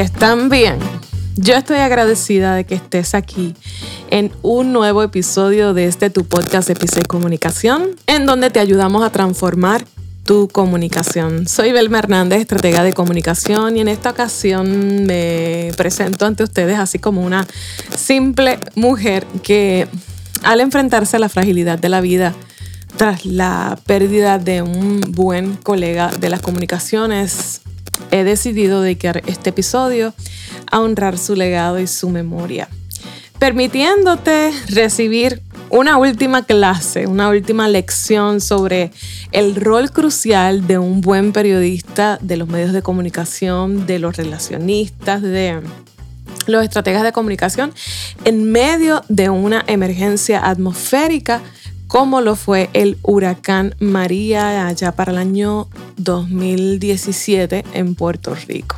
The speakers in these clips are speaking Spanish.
están bien. Yo estoy agradecida de que estés aquí en un nuevo episodio de este tu podcast Epice Comunicación, en donde te ayudamos a transformar tu comunicación. Soy Belma Hernández, estratega de comunicación, y en esta ocasión me presento ante ustedes así como una simple mujer que al enfrentarse a la fragilidad de la vida, tras la pérdida de un buen colega de las comunicaciones, he decidido dedicar este episodio a honrar su legado y su memoria, permitiéndote recibir una última clase, una última lección sobre el rol crucial de un buen periodista, de los medios de comunicación, de los relacionistas, de los estrategas de comunicación en medio de una emergencia atmosférica como lo fue el huracán María allá para el año 2017 en Puerto Rico.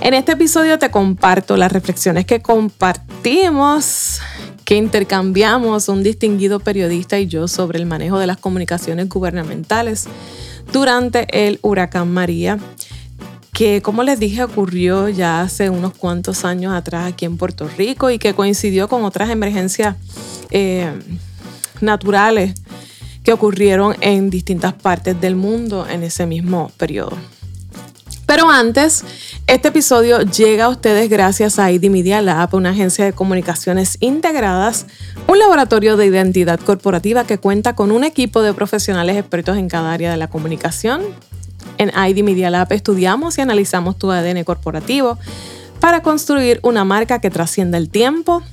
En este episodio te comparto las reflexiones que compartimos, que intercambiamos un distinguido periodista y yo sobre el manejo de las comunicaciones gubernamentales durante el huracán María, que como les dije ocurrió ya hace unos cuantos años atrás aquí en Puerto Rico y que coincidió con otras emergencias. Eh, naturales que ocurrieron en distintas partes del mundo en ese mismo periodo. Pero antes, este episodio llega a ustedes gracias a ID Media Lab, una agencia de comunicaciones integradas, un laboratorio de identidad corporativa que cuenta con un equipo de profesionales expertos en cada área de la comunicación. En ID Media Lab estudiamos y analizamos tu ADN corporativo para construir una marca que trascienda el tiempo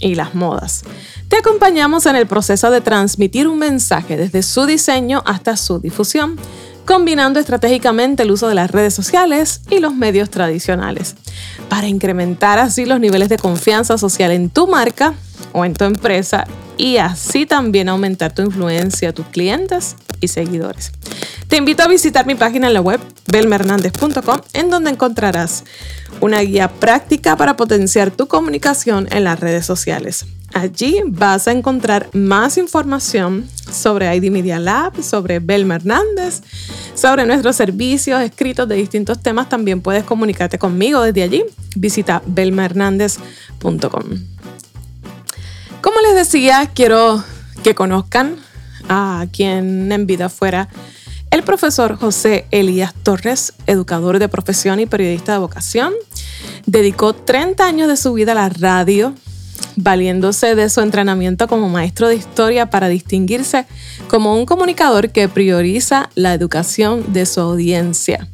y las modas. Te acompañamos en el proceso de transmitir un mensaje desde su diseño hasta su difusión, combinando estratégicamente el uso de las redes sociales y los medios tradicionales, para incrementar así los niveles de confianza social en tu marca o en tu empresa y así también aumentar tu influencia tus clientes y seguidores. Te invito a visitar mi página en la web belmernandez.com en donde encontrarás una guía práctica para potenciar tu comunicación en las redes sociales. Allí vas a encontrar más información sobre ID Media Lab, sobre Belma Hernández, sobre nuestros servicios escritos de distintos temas. También puedes comunicarte conmigo desde allí. Visita belmahernandez.com. Como les decía, quiero que conozcan a quien en vida fuera el profesor José Elías Torres, educador de profesión y periodista de vocación. Dedicó 30 años de su vida a la radio, valiéndose de su entrenamiento como maestro de historia para distinguirse como un comunicador que prioriza la educación de su audiencia.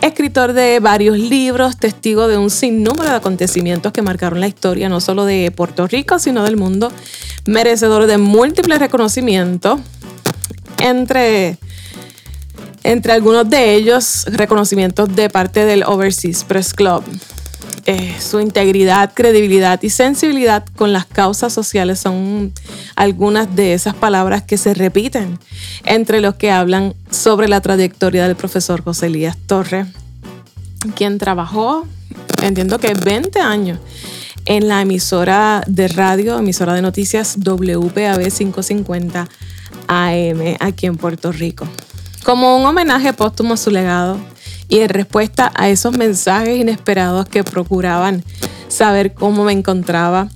Escritor de varios libros, testigo de un sinnúmero de acontecimientos que marcaron la historia no solo de Puerto Rico, sino del mundo, merecedor de múltiples reconocimientos, entre, entre algunos de ellos reconocimientos de parte del Overseas Press Club. Eh, su integridad, credibilidad y sensibilidad con las causas sociales son algunas de esas palabras que se repiten entre los que hablan sobre la trayectoria del profesor José Elías Torres, quien trabajó, entiendo que 20 años, en la emisora de radio, emisora de noticias WPAB 550 AM aquí en Puerto Rico. Como un homenaje póstumo a su legado, y en respuesta a esos mensajes inesperados que procuraban saber cómo me encontraba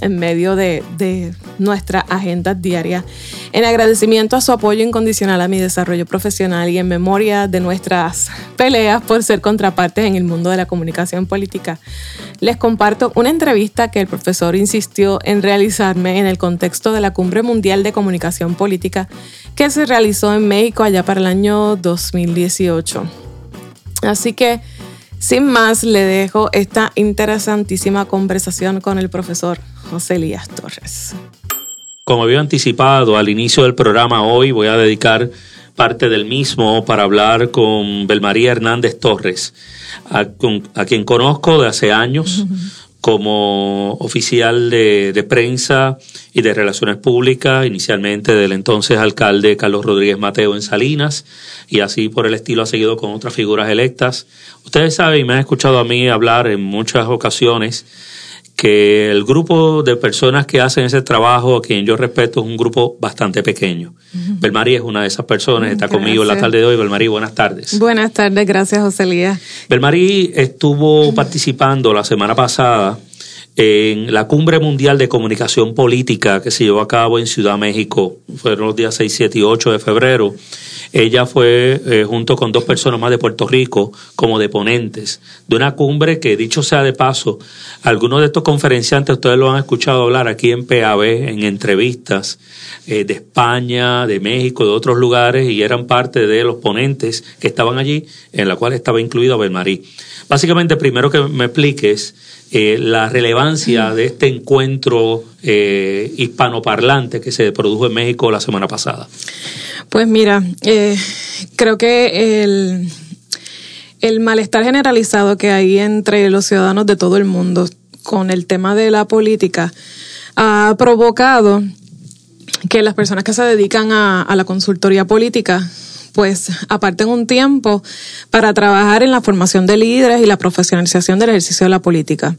en medio de, de nuestra agenda diaria. En agradecimiento a su apoyo incondicional a mi desarrollo profesional y en memoria de nuestras peleas por ser contrapartes en el mundo de la comunicación política, les comparto una entrevista que el profesor insistió en realizarme en el contexto de la Cumbre Mundial de Comunicación Política que se realizó en México allá para el año 2018. Así que, sin más, le dejo esta interesantísima conversación con el profesor José Elías Torres. Como había anticipado al inicio del programa, hoy voy a dedicar parte del mismo para hablar con Belmaría Hernández Torres, a, quien conozco de hace años como oficial de, de, prensa y de relaciones públicas, inicialmente del entonces alcalde Carlos Rodríguez Mateo en Salinas, y así por el estilo ha seguido con otras figuras electas. Ustedes saben y me han escuchado a mí hablar en muchas ocasiones que el grupo de personas que hacen ese trabajo, a quien yo respeto, es un grupo bastante pequeño. Belmarí es una de esas personas, está conmigo en la tarde de hoy. Belmarí, buenas tardes. Buenas tardes, gracias José Lía. Belmarí estuvo participando la semana pasada en la Cumbre Mundial de Comunicación Política que se llevó a cabo en Ciudad México, fueron los días 6, 7 y 8 de febrero. Ella fue, eh, junto con dos personas más de Puerto Rico, como de ponentes de una cumbre que, dicho sea de paso, algunos de estos conferenciantes ustedes lo han escuchado hablar aquí en PAB, en entrevistas eh, de España, de México, de otros lugares, y eran parte de los ponentes que estaban allí, en la cual estaba incluido Belmarí. Básicamente, primero que me expliques eh, la relevancia de este encuentro eh, hispanoparlante que se produjo en México la semana pasada. Pues mira, eh, creo que el, el malestar generalizado que hay entre los ciudadanos de todo el mundo con el tema de la política ha provocado que las personas que se dedican a, a la consultoría política pues aparten un tiempo para trabajar en la formación de líderes y la profesionalización del ejercicio de la política.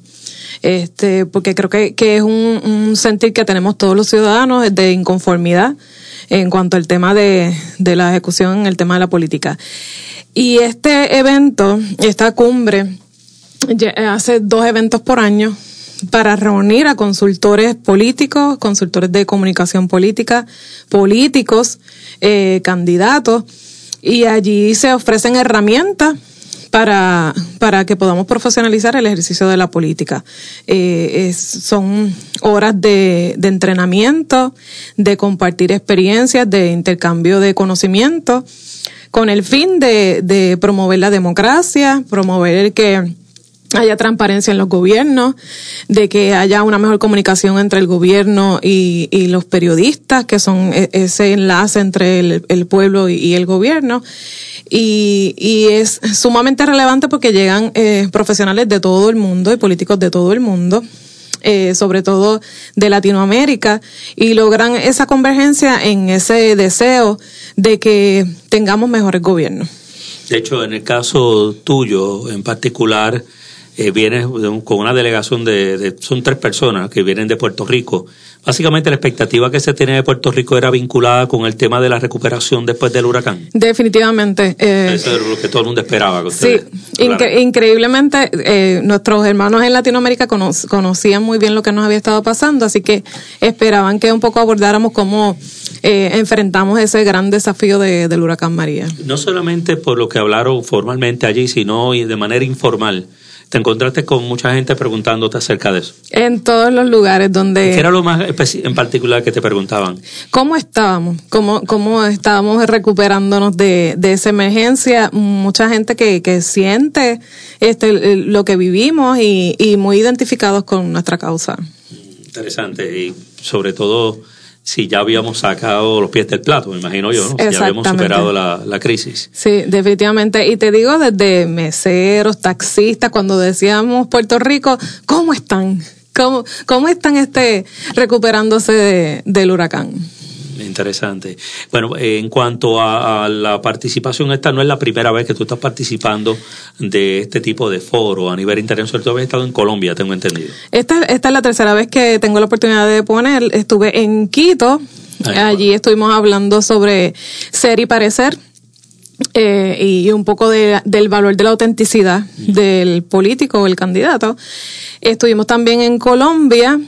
Este, porque creo que, que es un, sentir que tenemos todos los ciudadanos de inconformidad en cuanto al tema de, de la ejecución, el tema de la política. Y este evento, esta cumbre, hace dos eventos por año para reunir a consultores políticos, consultores de comunicación política, políticos, eh, candidatos, y allí se ofrecen herramientas para, para que podamos profesionalizar el ejercicio de la política. Eh, son horas de, de entrenamiento, de compartir experiencias, de intercambio de conocimiento, con el fin de, de promover la democracia, promover que haya transparencia en los gobiernos, de que haya una mejor comunicación entre el gobierno y, y los periodistas, que son e, ese enlace entre el, pueblo y, el gobierno. Y, y, es sumamente relevante porque llegan eh, profesionales de todo el mundo y políticos de todo el mundo. Eh, sobre todo de Latinoamérica, y logran esa convergencia en ese deseo de que tengamos mejores gobiernos. De hecho, en el caso tuyo en particular, eh, vienes con una delegación de, de, son tres personas que vienen de Puerto Rico. Básicamente la expectativa que se tenía de Puerto Rico era vinculada con el tema de la recuperación después del huracán. Definitivamente. Eh, Eso es lo que todo el mundo esperaba. Que sí, incre increíblemente eh, nuestros hermanos en Latinoamérica cono conocían muy bien lo que nos había estado pasando, así que esperaban que un poco abordáramos cómo eh, enfrentamos ese gran desafío de, del huracán María. No solamente por lo que hablaron formalmente allí, sino de manera informal te encontraste con mucha gente preguntándote acerca de eso. En todos los lugares donde... ¿Qué era lo más en particular que te preguntaban? ¿Cómo estábamos? ¿Cómo, cómo estábamos recuperándonos de, de esa emergencia? Mucha gente que, que siente este, lo que vivimos y, y muy identificados con nuestra causa. Interesante y sobre todo si ya habíamos sacado los pies del plato, me imagino yo, ¿no? Si ya habíamos superado la, la, crisis. Sí, definitivamente. Y te digo desde meseros, taxistas, cuando decíamos Puerto Rico, ¿cómo están? ¿Cómo, cómo están este recuperándose de, del huracán? Interesante. Bueno, en cuanto a, a, la participación, esta no es la primera vez que tú estás participando de este tipo de foro a nivel internacional. Tú habías estado en Colombia, tengo entendido. Esta, esta es la tercera vez que tengo la oportunidad de poner. Estuve en Quito. Allí bueno. estuvimos hablando sobre ser y parecer. Eh, y un poco de, del valor de la autenticidad del político o el candidato. Estuvimos también en Colombia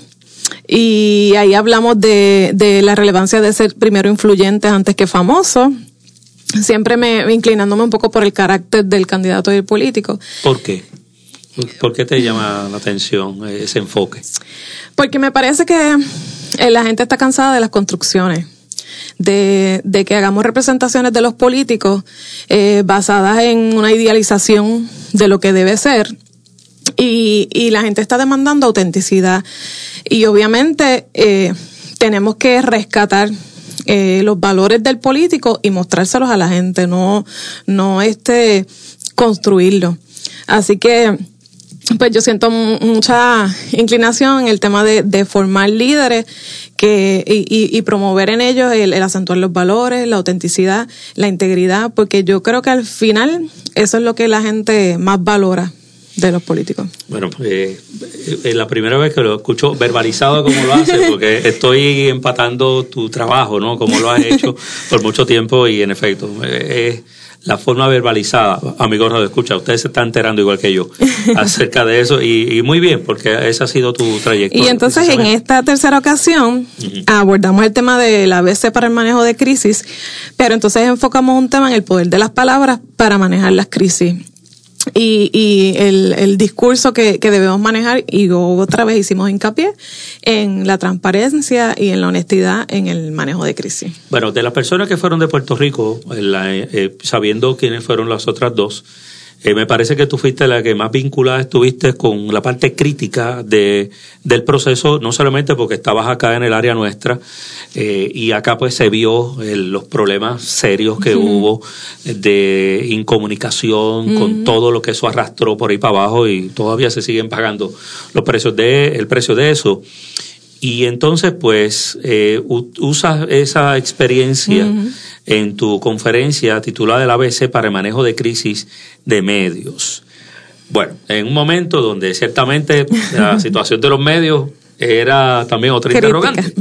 y ahí hablamos de, de la relevancia de ser primero influyentes antes que famosos. Siempre me inclinándome un poco por el carácter del candidato y el político. ¿Por qué? ¿Por qué te llama la atención ese enfoque? Porque me parece que eh, la gente está cansada de las construcciones. De, de que hagamos representaciones de los políticos eh, basadas en una idealización de lo que debe ser y, y la gente está demandando autenticidad. Y obviamente eh, tenemos que rescatar eh, los valores del político y mostrárselos a la gente, no, no este, construirlo. Así que, pues yo siento mucha inclinación en el tema de, formar líderes que, y, y, promover en ellos el, el, acentuar los valores, la autenticidad, la integridad, porque yo creo que al final eso es lo que la gente más valora de los políticos. Bueno, eh, es la primera vez que lo escucho verbalizado como lo hace, porque estoy empatando tu trabajo, ¿no? Como lo has hecho por mucho tiempo y en efecto, es la forma verbalizada, amigos de escucha, ustedes se están enterando igual que yo acerca de eso y, muy bien, porque esa ha sido tu trayectoria. Y entonces en esta tercera ocasión abordamos el tema de la ABC para el manejo de crisis, pero entonces enfocamos un tema en el poder de las palabras para manejar las crisis y, y el, el, discurso que, que, debemos manejar, y otra vez hicimos hincapié en la transparencia y en la honestidad en el manejo de crisis. Bueno, de las personas que fueron de Puerto Rico, eh, sabiendo quiénes fueron las otras dos, eh, me parece que tú fuiste la que más vinculada estuviste con la parte crítica de, del proceso, no solamente porque estabas acá en el área nuestra eh, y acá pues se vio eh, los problemas serios que hubo de incomunicación con todo lo que eso arrastró por ahí para abajo y todavía se siguen pagando los precios de el precio de eso. Y entonces, pues, eh, usas esa experiencia en tu conferencia titulada El ABC para el manejo de crisis de medios. Bueno, en un momento donde ciertamente la situación de los medios era también otra interrogante.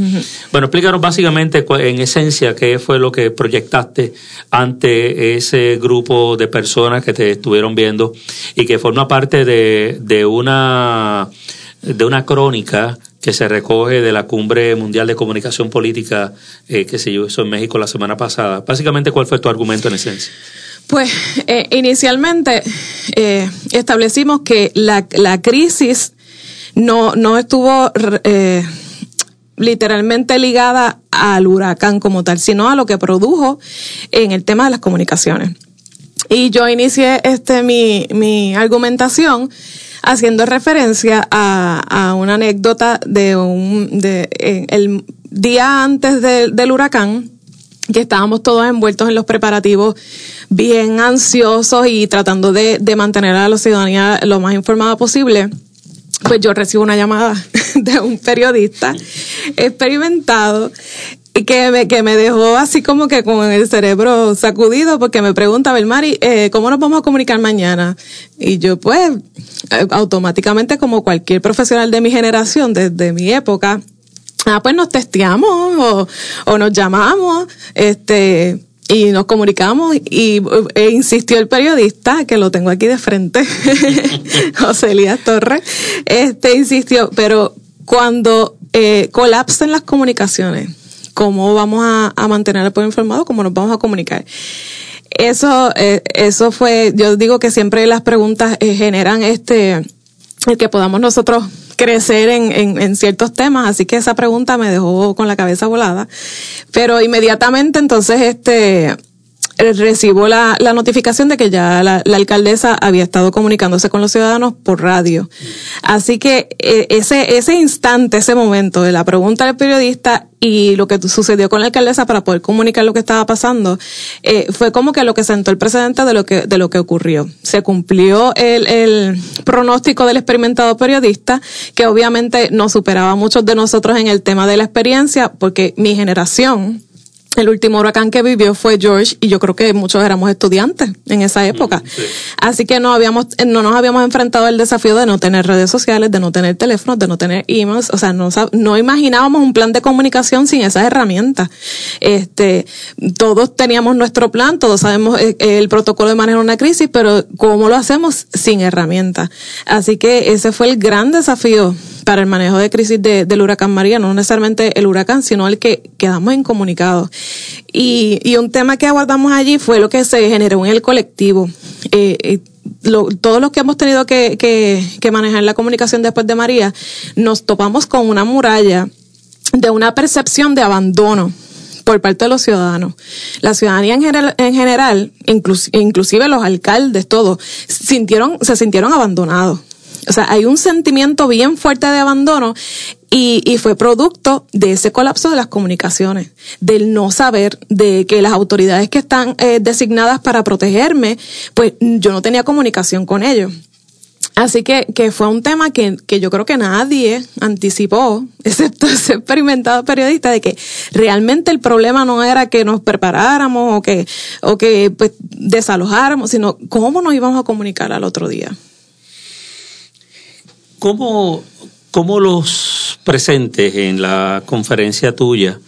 Bueno, explícanos básicamente en esencia qué fue lo que proyectaste ante ese grupo de personas que te estuvieron viendo y que forma parte de, de una de una crónica que se recoge de la Cumbre Mundial de Comunicación Política que se hizo en México la semana pasada. Básicamente, ¿cuál fue tu argumento en esencia? Pues eh, inicialmente eh, establecimos que la, la, crisis no, no estuvo eh, literalmente ligada al huracán como tal, sino a lo que produjo en el tema de las comunicaciones. Y yo inicié este mi, mi argumentación haciendo referencia a, a una anécdota de un de el día antes del huracán que estábamos todos envueltos en los preparativos bien ansiosos y tratando de, de mantener a la ciudadanía lo más informada posible pues yo recibo una llamada de un periodista experimentado que me, que me dejó así como que con el cerebro sacudido porque me pregunta, Belmari, eh, ¿cómo nos vamos a comunicar mañana? Y yo pues eh, automáticamente como cualquier profesional de mi generación, desde mi época, ah, pues nos testeamos o, o nos llamamos, este, y nos comunicamos y e insistió el periodista, que lo tengo aquí de frente, José Elías Torres, este insistió, pero cuando eh, colapsen las comunicaciones, cómo vamos a, mantener al pueblo informado, cómo nos vamos a comunicar. Eso, eh, eso fue, yo digo que siempre las preguntas eh, generan este, el que podamos nosotros crecer en, en, en, ciertos temas, así que esa pregunta me dejó con la cabeza volada. Pero inmediatamente entonces este recibo la, la, notificación de que ya la, la, alcaldesa había estado comunicándose con los ciudadanos por radio. Así que eh, ese, ese instante, ese momento de la pregunta del periodista y lo que sucedió con la alcaldesa para poder comunicar lo que estaba pasando, eh, fue como que lo que sentó el precedente de lo que, de lo que ocurrió. Se cumplió el, el pronóstico del experimentado periodista, que obviamente no superaba a muchos de nosotros en el tema de la experiencia, porque mi generación, el último huracán que vivió fue George y yo creo que muchos éramos estudiantes en esa época. Así que no habíamos, no nos habíamos enfrentado al desafío de no tener redes sociales, de no tener teléfonos, de no tener emails. O sea, no, no imaginábamos un plan de comunicación sin esas herramientas. Este, todos teníamos nuestro plan, todos sabemos eh, el, protocolo de manejar una crisis, pero ¿cómo lo hacemos sin herramientas? Así que ese fue el gran desafío para el manejo de crisis de, del huracán María, no necesariamente el huracán, sino el que quedamos incomunicados. Y, y un tema que abordamos allí fue lo que se generó en el colectivo. Eh, eh, todos los que hemos tenido que, manejar la comunicación después de María, nos topamos con una muralla de una percepción de abandono por parte de los ciudadanos. La ciudadanía en general inclusive los alcaldes, todos, sintieron, se sintieron abandonados. O sea, hay un sentimiento bien fuerte de abandono y, y, fue producto de ese colapso de las comunicaciones, del no saber de que las autoridades que están eh, designadas para protegerme, pues yo no tenía comunicación con ellos. Así que, que fue un tema que, que yo creo que nadie anticipó, excepto ese experimentado periodista, de que realmente el problema no era que nos preparáramos o que, o que pues, desalojáramos, sino cómo nos íbamos a comunicar al otro día. ¿Cómo, cómo los presentes en la conferencia tuya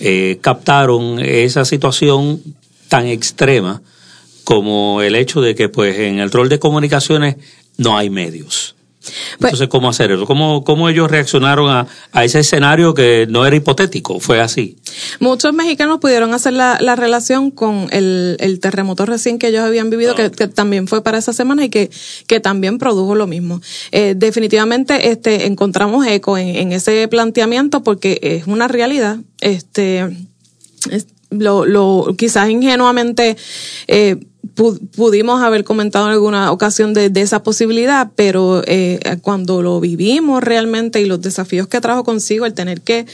eh, captaron esa situación tan extrema como el hecho de que pues en el rol de comunicaciones no hay medios? Pues Entonces, ¿cómo hacer eso? ¿Cómo, cómo ellos reaccionaron a, a, ese escenario que no era hipotético? Fue así. Muchos mexicanos pudieron hacer la, la relación con el, el, terremoto recién que ellos habían vivido, que, que, también fue para esa semana y que, que también produjo lo mismo. Eh, definitivamente este, encontramos eco en, en ese planteamiento porque es una realidad. Este, es, lo, lo, quizás ingenuamente eh, pudimos haber comentado en alguna ocasión de, de esa posibilidad, pero eh, cuando lo vivimos realmente y los desafíos que trajo consigo el tener que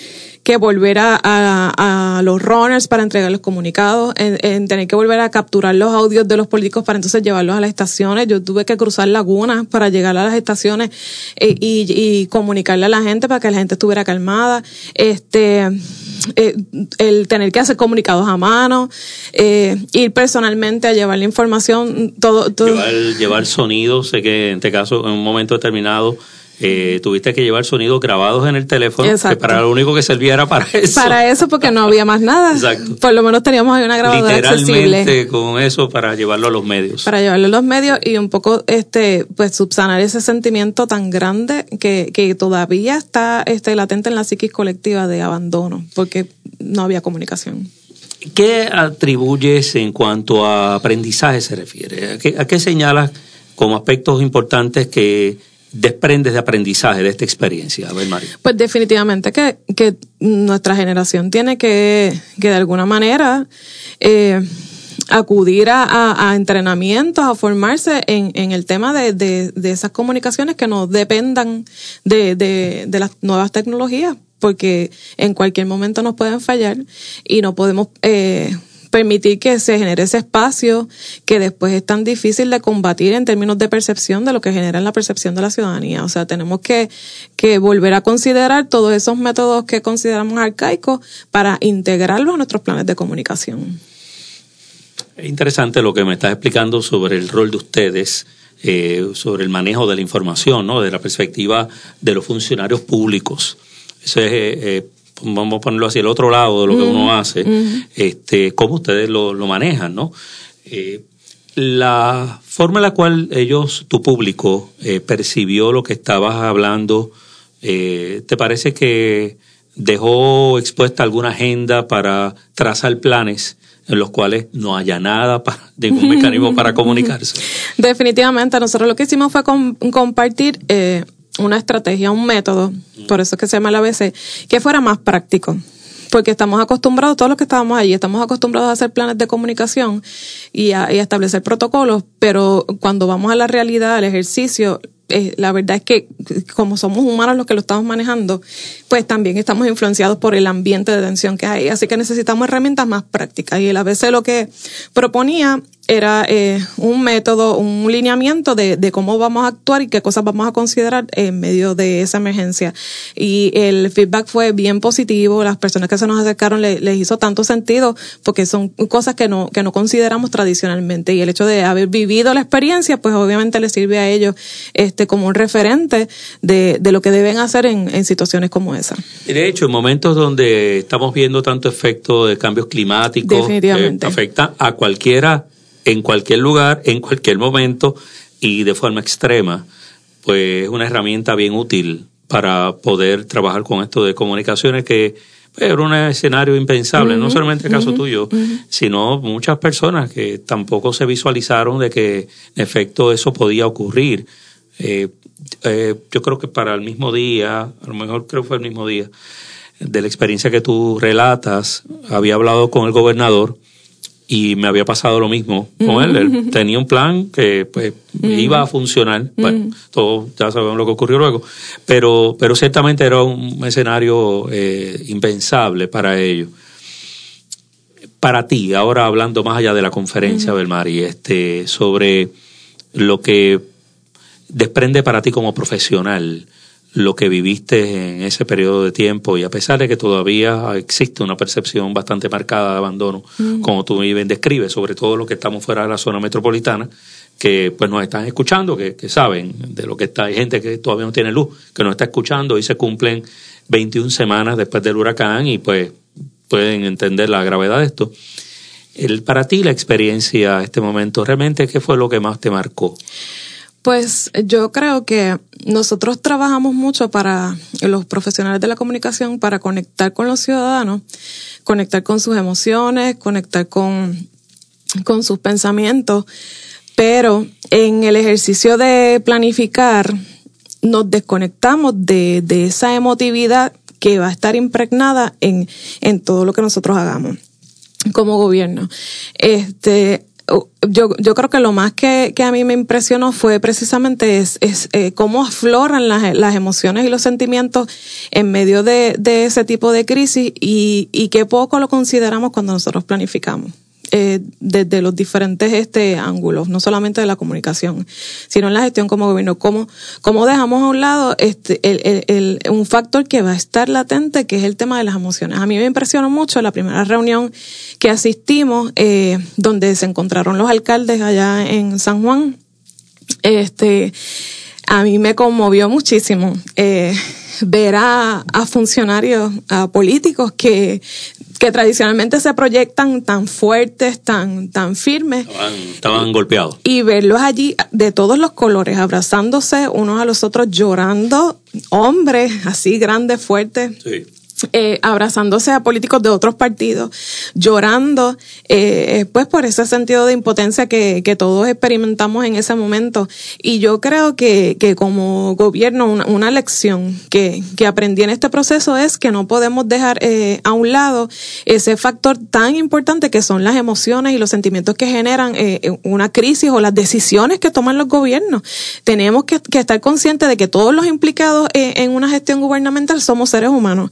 que volver a, a, los runners para entregar los comunicados, en, tener que volver a capturar los audios de los políticos para entonces llevarlos a las estaciones. Yo tuve que cruzar lagunas para llegar a las estaciones eh, y, comunicarle a la gente para que la gente estuviera calmada. Este, eh, el tener que hacer comunicados a mano, eh, ir personalmente a llevar la información, todo. todo. Llevar, llevar sonido, sé que en este caso, en un momento determinado, eh, tuviste que llevar sonidos grabados en el teléfono, que para lo único que servía era para eso. Para eso, porque no había más nada. Exacto. Por lo menos teníamos ahí una grabadora Literalmente con eso para llevarlo a los medios. Para llevarlo a los medios y un poco, este, pues subsanar ese sentimiento tan grande que, que todavía está este, latente en la psiquis colectiva de abandono, porque no había comunicación. ¿Qué atribuyes en cuanto a aprendizaje se refiere? ¿A qué, a qué señalas como aspectos importantes que desprendes de aprendizaje de esta experiencia? A ver, María. Pues definitivamente que, que nuestra generación tiene que, que de alguna manera eh, acudir a, a, entrenamientos, a formarse en, en el tema de, de, de, esas comunicaciones que no dependan de, de, de las nuevas tecnologías, porque en cualquier momento nos pueden fallar y no podemos... Eh, permitir que se genere ese espacio que después es tan difícil de combatir en términos de percepción de lo que genera en la percepción de la ciudadanía. O sea, tenemos que, que volver a considerar todos esos métodos que consideramos arcaicos para integrarlos a nuestros planes de comunicación. Es interesante lo que me estás explicando sobre el rol de ustedes. Eh, sobre el manejo de la información, ¿no? De la perspectiva de los funcionarios públicos. Eso es eh, eh vamos a ponerlo así, el otro lado de lo que uno hace, este, cómo ustedes lo, lo manejan, ¿no? Eh, la forma en la cual ellos, tu público, eh, percibió lo que estabas hablando, eh, ¿te parece que dejó expuesta alguna agenda para trazar planes en los cuales no haya nada, para, ningún mecanismo para comunicarse? Definitivamente, nosotros lo que hicimos fue compartir eh, una estrategia, un método, por eso es que se llama el ABC, que fuera más práctico. Porque estamos acostumbrados, todos los que estábamos allí, estamos acostumbrados a hacer planes de comunicación y a, y a establecer protocolos, pero cuando vamos a la realidad, al ejercicio, eh, la verdad es que como somos humanos los que lo estamos manejando, pues también estamos influenciados por el ambiente de tensión que hay. Así que necesitamos herramientas más prácticas. Y el ABC lo que proponía era eh, un método, un lineamiento de, de, cómo vamos a actuar y qué cosas vamos a considerar en medio de esa emergencia. Y el feedback fue bien positivo, las personas que se nos acercaron les hizo tanto sentido porque son cosas que no, que no consideramos tradicionalmente y el hecho de haber vivido la experiencia, pues obviamente les sirve a ellos este, como un referente de, de lo que deben hacer en, en situaciones como esa. De hecho, en momentos donde estamos viendo tanto efecto de cambios climáticos, que afecta a cualquiera en cualquier lugar, en cualquier momento y de forma extrema, pues es una herramienta bien útil para poder trabajar con esto de comunicaciones que pues, era un escenario impensable, no solamente el caso tuyo, sino muchas personas que tampoco se visualizaron de que en efecto eso podía ocurrir. Eh, eh, yo creo que para el mismo día, a lo mejor creo que fue el mismo día, de la experiencia que tú relatas, había hablado con el gobernador y me había pasado lo mismo con él. Él tenía un plan que pues iba a funcionar. Bueno, todos ya sabemos lo que ocurrió luego, pero, pero ciertamente era un escenario eh, impensable para ellos. Para ti, ahora hablando más allá de la conferencia, Belmari, este, sobre lo que desprende para ti como profesional, lo que viviste en ese periodo de tiempo y a pesar de que todavía existe una percepción bastante marcada de abandono, como tú bien describes, sobre todo lo que estamos fuera de la zona metropolitana, que pues nos están escuchando, que, que, saben de lo que está. Hay gente que todavía no tiene luz, que nos está escuchando y se cumplen 21 semanas después del huracán y pues pueden entender la gravedad de esto. El, para ti la experiencia, este momento, realmente, ¿qué fue lo que más te marcó? Pues yo creo que nosotros trabajamos mucho para los profesionales de la comunicación para conectar con los ciudadanos, conectar con sus emociones, conectar con, con sus pensamientos, pero en el ejercicio de planificar nos desconectamos de, de esa emotividad que va a estar impregnada en, en todo lo que nosotros hagamos como gobierno. Este, yo, yo creo que lo más que, que a mí me impresionó fue precisamente es, es eh, cómo afloran las, las emociones y los sentimientos en medio de, de ese tipo de crisis y, y qué poco lo consideramos cuando nosotros planificamos eh, desde los diferentes este, ángulos, no solamente de la comunicación, sino en la gestión como gobierno. ¿Cómo, cómo dejamos a un lado este, el, el, un factor que va a estar latente, que es el tema de las emociones? A mí me impresionó mucho la primera reunión que asistimos, eh, donde se encontraron los alcaldes allá en San Juan. Este, a mí me conmovió muchísimo. Eh, ver a, a, funcionarios, a políticos que que tradicionalmente se proyectan tan fuertes, tan, tan firmes. Estaban, golpeados. Y verlos allí de todos los colores, abrazándose unos a los otros, llorando, hombres así grandes, fuertes. Sí eh, abrazándose a políticos de otros partidos, llorando, eh, pues por ese sentido de impotencia que, todos experimentamos en ese momento. Y yo creo que, que como gobierno, una, una lección que, que, aprendí en este proceso es que no podemos dejar eh, a un lado ese factor tan importante que son las emociones y los sentimientos que generan eh, una crisis o las decisiones que toman los gobiernos. Tenemos que, estar conscientes de que todos los implicados eh, en una gestión gubernamental somos seres humanos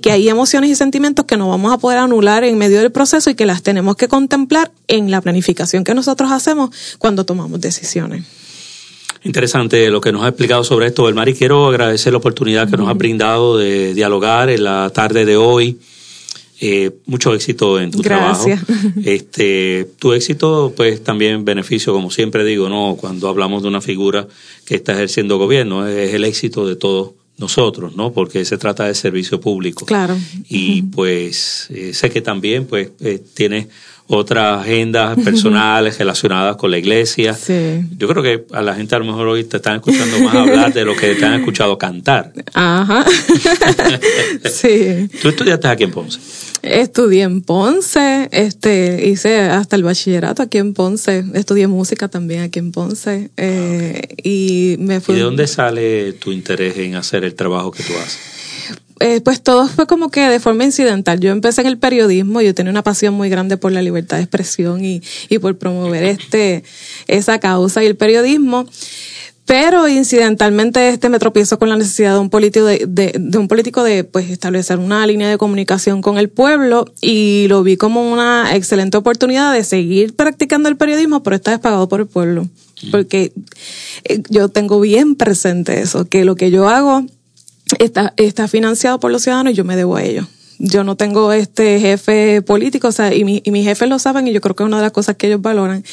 que hay emociones y sentimientos que no vamos a poder anular en medio del proceso y que las tenemos que contemplar en la planificación que nosotros hacemos cuando tomamos decisiones. Interesante lo que nos ha explicado sobre esto, Belmar, y quiero agradecer la oportunidad que nos ha brindado de dialogar en la tarde de hoy. Eh, mucho éxito en tu Gracias. trabajo. Este, tu éxito, pues también beneficio, como siempre digo, no, cuando hablamos de una figura que está ejerciendo gobierno, es el éxito de todos nosotros, ¿no? Porque se trata de servicio público. Claro. Y pues eh, sé que también pues eh, tiene otras agendas personales relacionadas con la iglesia. Sí. Yo creo que a la gente a lo mejor hoy te están escuchando más hablar de lo que te han escuchado cantar. Ajá. sí. ¿Tú estudiaste aquí en Ponce? Estudié en Ponce, este, hice hasta el bachillerato aquí en Ponce, estudié música también aquí en Ponce eh, y me fui. ¿Y de dónde sale tu interés en hacer el trabajo que tú haces? Eh, pues todo fue como que de forma incidental. Yo empecé en el periodismo, yo tenía una pasión muy grande por la libertad de expresión y, y por promover este, esa causa y el periodismo. Pero incidentalmente este me tropiezo con la necesidad de un político de, de, de, un político de pues establecer una línea de comunicación con el pueblo y lo vi como una excelente oportunidad de seguir practicando el periodismo, pero esta vez pagado por el pueblo. Porque eh, yo tengo bien presente eso, que lo que yo hago está, está financiado por los ciudadanos y yo me debo a ellos yo no tengo este jefe político, o sea, y, mi, y mis jefes lo saben y yo creo que es una de las cosas que ellos valoran,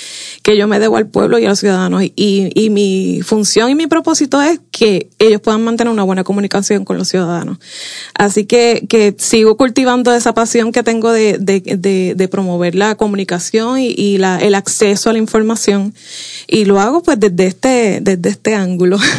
que yo me debo al pueblo y a los ciudadanos. Y, y mi función y mi propósito es que ellos puedan mantener una buena comunicación con los ciudadanos. Así que, que sigo cultivando esa pasión que tengo de, de, de, de promover la comunicación y, y la, el acceso a la información. Y lo hago pues desde este, desde este ángulo.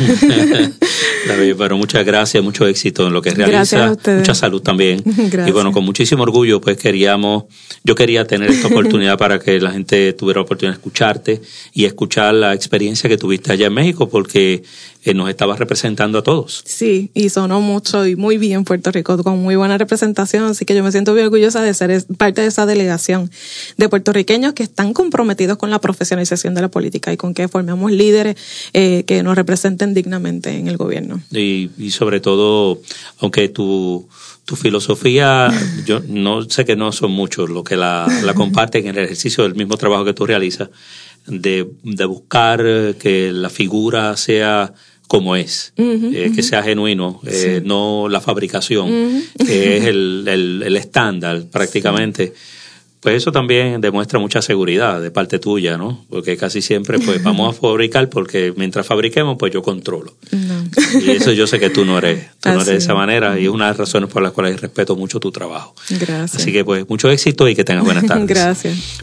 David, pero muchas gracias, mucho éxito en lo que realiza. Gracias a ustedes. Mucha salud también. Gracias. Y bueno, con muchísimo orgullo, pues queríamos, yo quería tener esta oportunidad para que la gente tuviera la oportunidad de escucharte y escuchar la experiencia que tuviste allá en México, porque eh, nos estabas representando a todos. Sí, y sonó mucho y muy bien Puerto Rico, con muy buena representación, así que yo me siento muy orgullosa de ser parte de esa delegación de puertorriqueños que están comprometidos con la profesionalización de la política y con que formemos líderes eh, que nos representen dignamente en el gobierno. Y, y sobre todo, aunque tu tu filosofía, yo no sé que no son muchos los que la, la comparten en el ejercicio del mismo trabajo que tú realizas, de, de buscar que la figura sea como es, uh -huh, eh, uh -huh. que sea genuino, eh, no la fabricación, uh -huh. que es el, el, el estándar prácticamente. Sí. Pues eso también demuestra mucha seguridad de parte tuya, ¿no? Porque casi siempre, pues vamos a fabricar porque mientras fabriquemos, pues yo controlo. Y eso yo sé que tú no eres, tú no eres de esa manera y es una de las razones por las cuales respeto mucho tu trabajo. Gracias. Así que pues mucho éxito y que tengas buenas tardes. Gracias.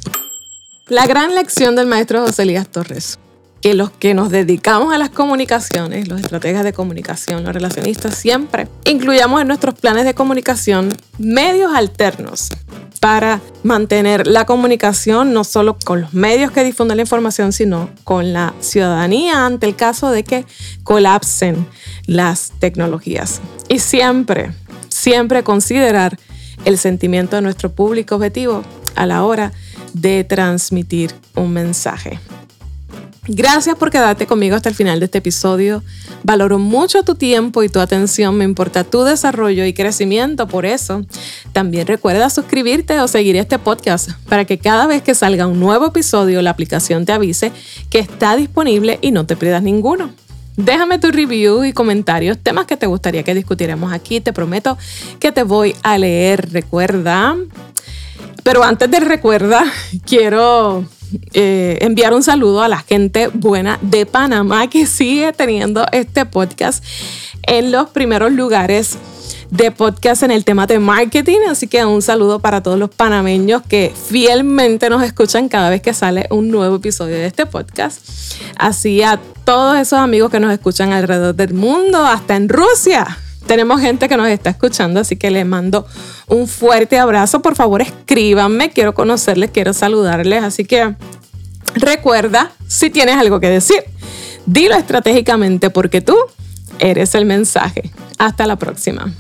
La gran lección del maestro José Elías Torres que los que nos dedicamos a las comunicaciones, los estrategas de comunicación, los relacionistas, siempre incluyamos en nuestros planes de comunicación medios alternos para mantener la comunicación no solo con los medios que difunden la información, sino con la ciudadanía ante el caso de que colapsen las tecnologías. Y siempre, siempre considerar el sentimiento de nuestro público objetivo a la hora de transmitir un mensaje. Gracias por quedarte conmigo hasta el final de este episodio. Valoro mucho tu tiempo y tu atención. Me importa tu desarrollo y crecimiento. Por eso, también recuerda suscribirte o seguir este podcast para que cada vez que salga un nuevo episodio, la aplicación te avise que está disponible y no te pierdas ninguno. Déjame tu review y comentarios, temas que te gustaría que discutiéramos aquí. Te prometo que te voy a leer. Recuerda. Pero antes de recuerda, quiero eh, enviar un saludo a la gente buena de Panamá que sigue teniendo este podcast en los primeros lugares de podcast en el tema de marketing. Así que un saludo para todos los panameños que fielmente nos escuchan cada vez que sale un nuevo episodio de este podcast. Así a todos esos amigos que nos escuchan alrededor del mundo, hasta en Rusia tenemos gente que nos está escuchando, así que les mando un fuerte abrazo. Por favor, escríbanme, quiero conocerles, quiero saludarles. Así que recuerda, si tienes algo que decir, dilo estratégicamente porque tú eres el mensaje. Hasta la próxima.